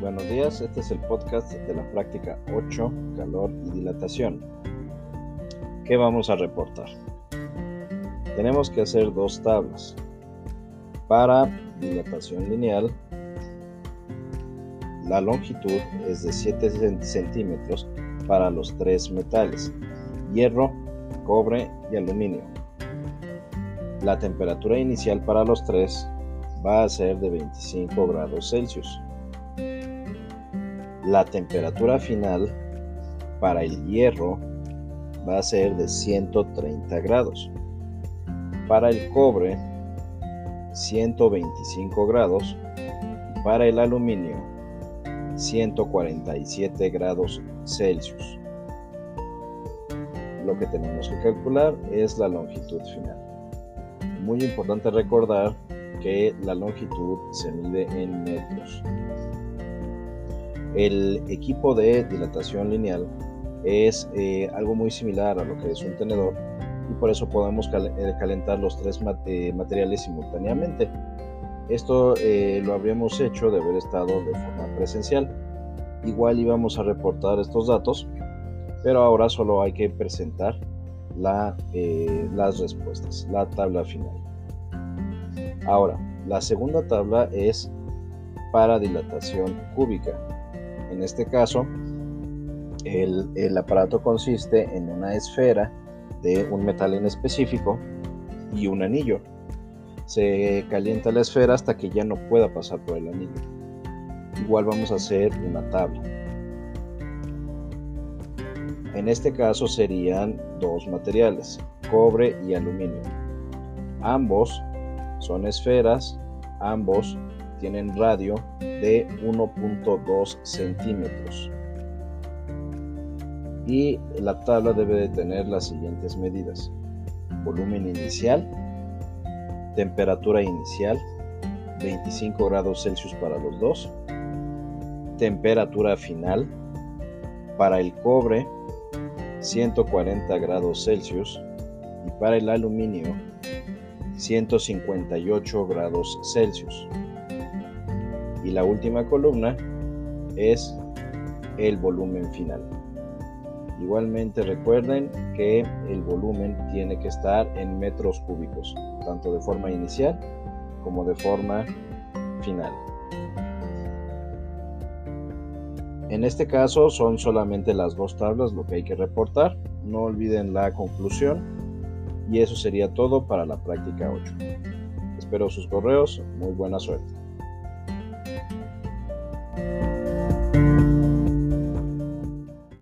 Buenos días, este es el podcast de la práctica 8, calor y dilatación. ¿Qué vamos a reportar? Tenemos que hacer dos tablas. Para dilatación lineal, la longitud es de 7 centímetros para los tres metales, hierro, cobre y aluminio. La temperatura inicial para los tres va a ser de 25 grados Celsius. La temperatura final para el hierro va a ser de 130 grados. Para el cobre, 125 grados. Para el aluminio, 147 grados Celsius. Lo que tenemos que calcular es la longitud final. Muy importante recordar que la longitud se mide en metros. El equipo de dilatación lineal es eh, algo muy similar a lo que es un tenedor y por eso podemos eh, calentar los tres eh, materiales simultáneamente. Esto lo habríamos hecho de haber estado de forma presencial. Igual íbamos a reportar estos datos, pero ahora solo hay que presentar las respuestas, la tabla final. Ahora, la segunda tabla es para dilatación cúbica. En este caso, el, aparato consiste en una esfera de un metal en específico y un anillo. Se calienta la esfera hasta que ya no pueda pasar por el anillo. Igual vamos a hacer una tabla. En este caso serían dos materiales, cobre y aluminio. Ambos son esferas, ambos tienen radio de 1.2 centímetros. Y la tabla debe de tener las siguientes medidas. Volumen inicial, temperatura inicial, 25 grados Celsius para los dos, temperatura final, para el cobre 140 grados Celsius y para el aluminio 158 grados Celsius. Y la última columna es el volumen final. Igualmente recuerden que el volumen tiene que estar en metros cúbicos, tanto de forma inicial como de forma final. En este caso son solamente las dos tablas lo que hay que reportar. No olviden la conclusión y eso sería todo para la práctica 8. Espero sus correos, muy buena suerte. thank you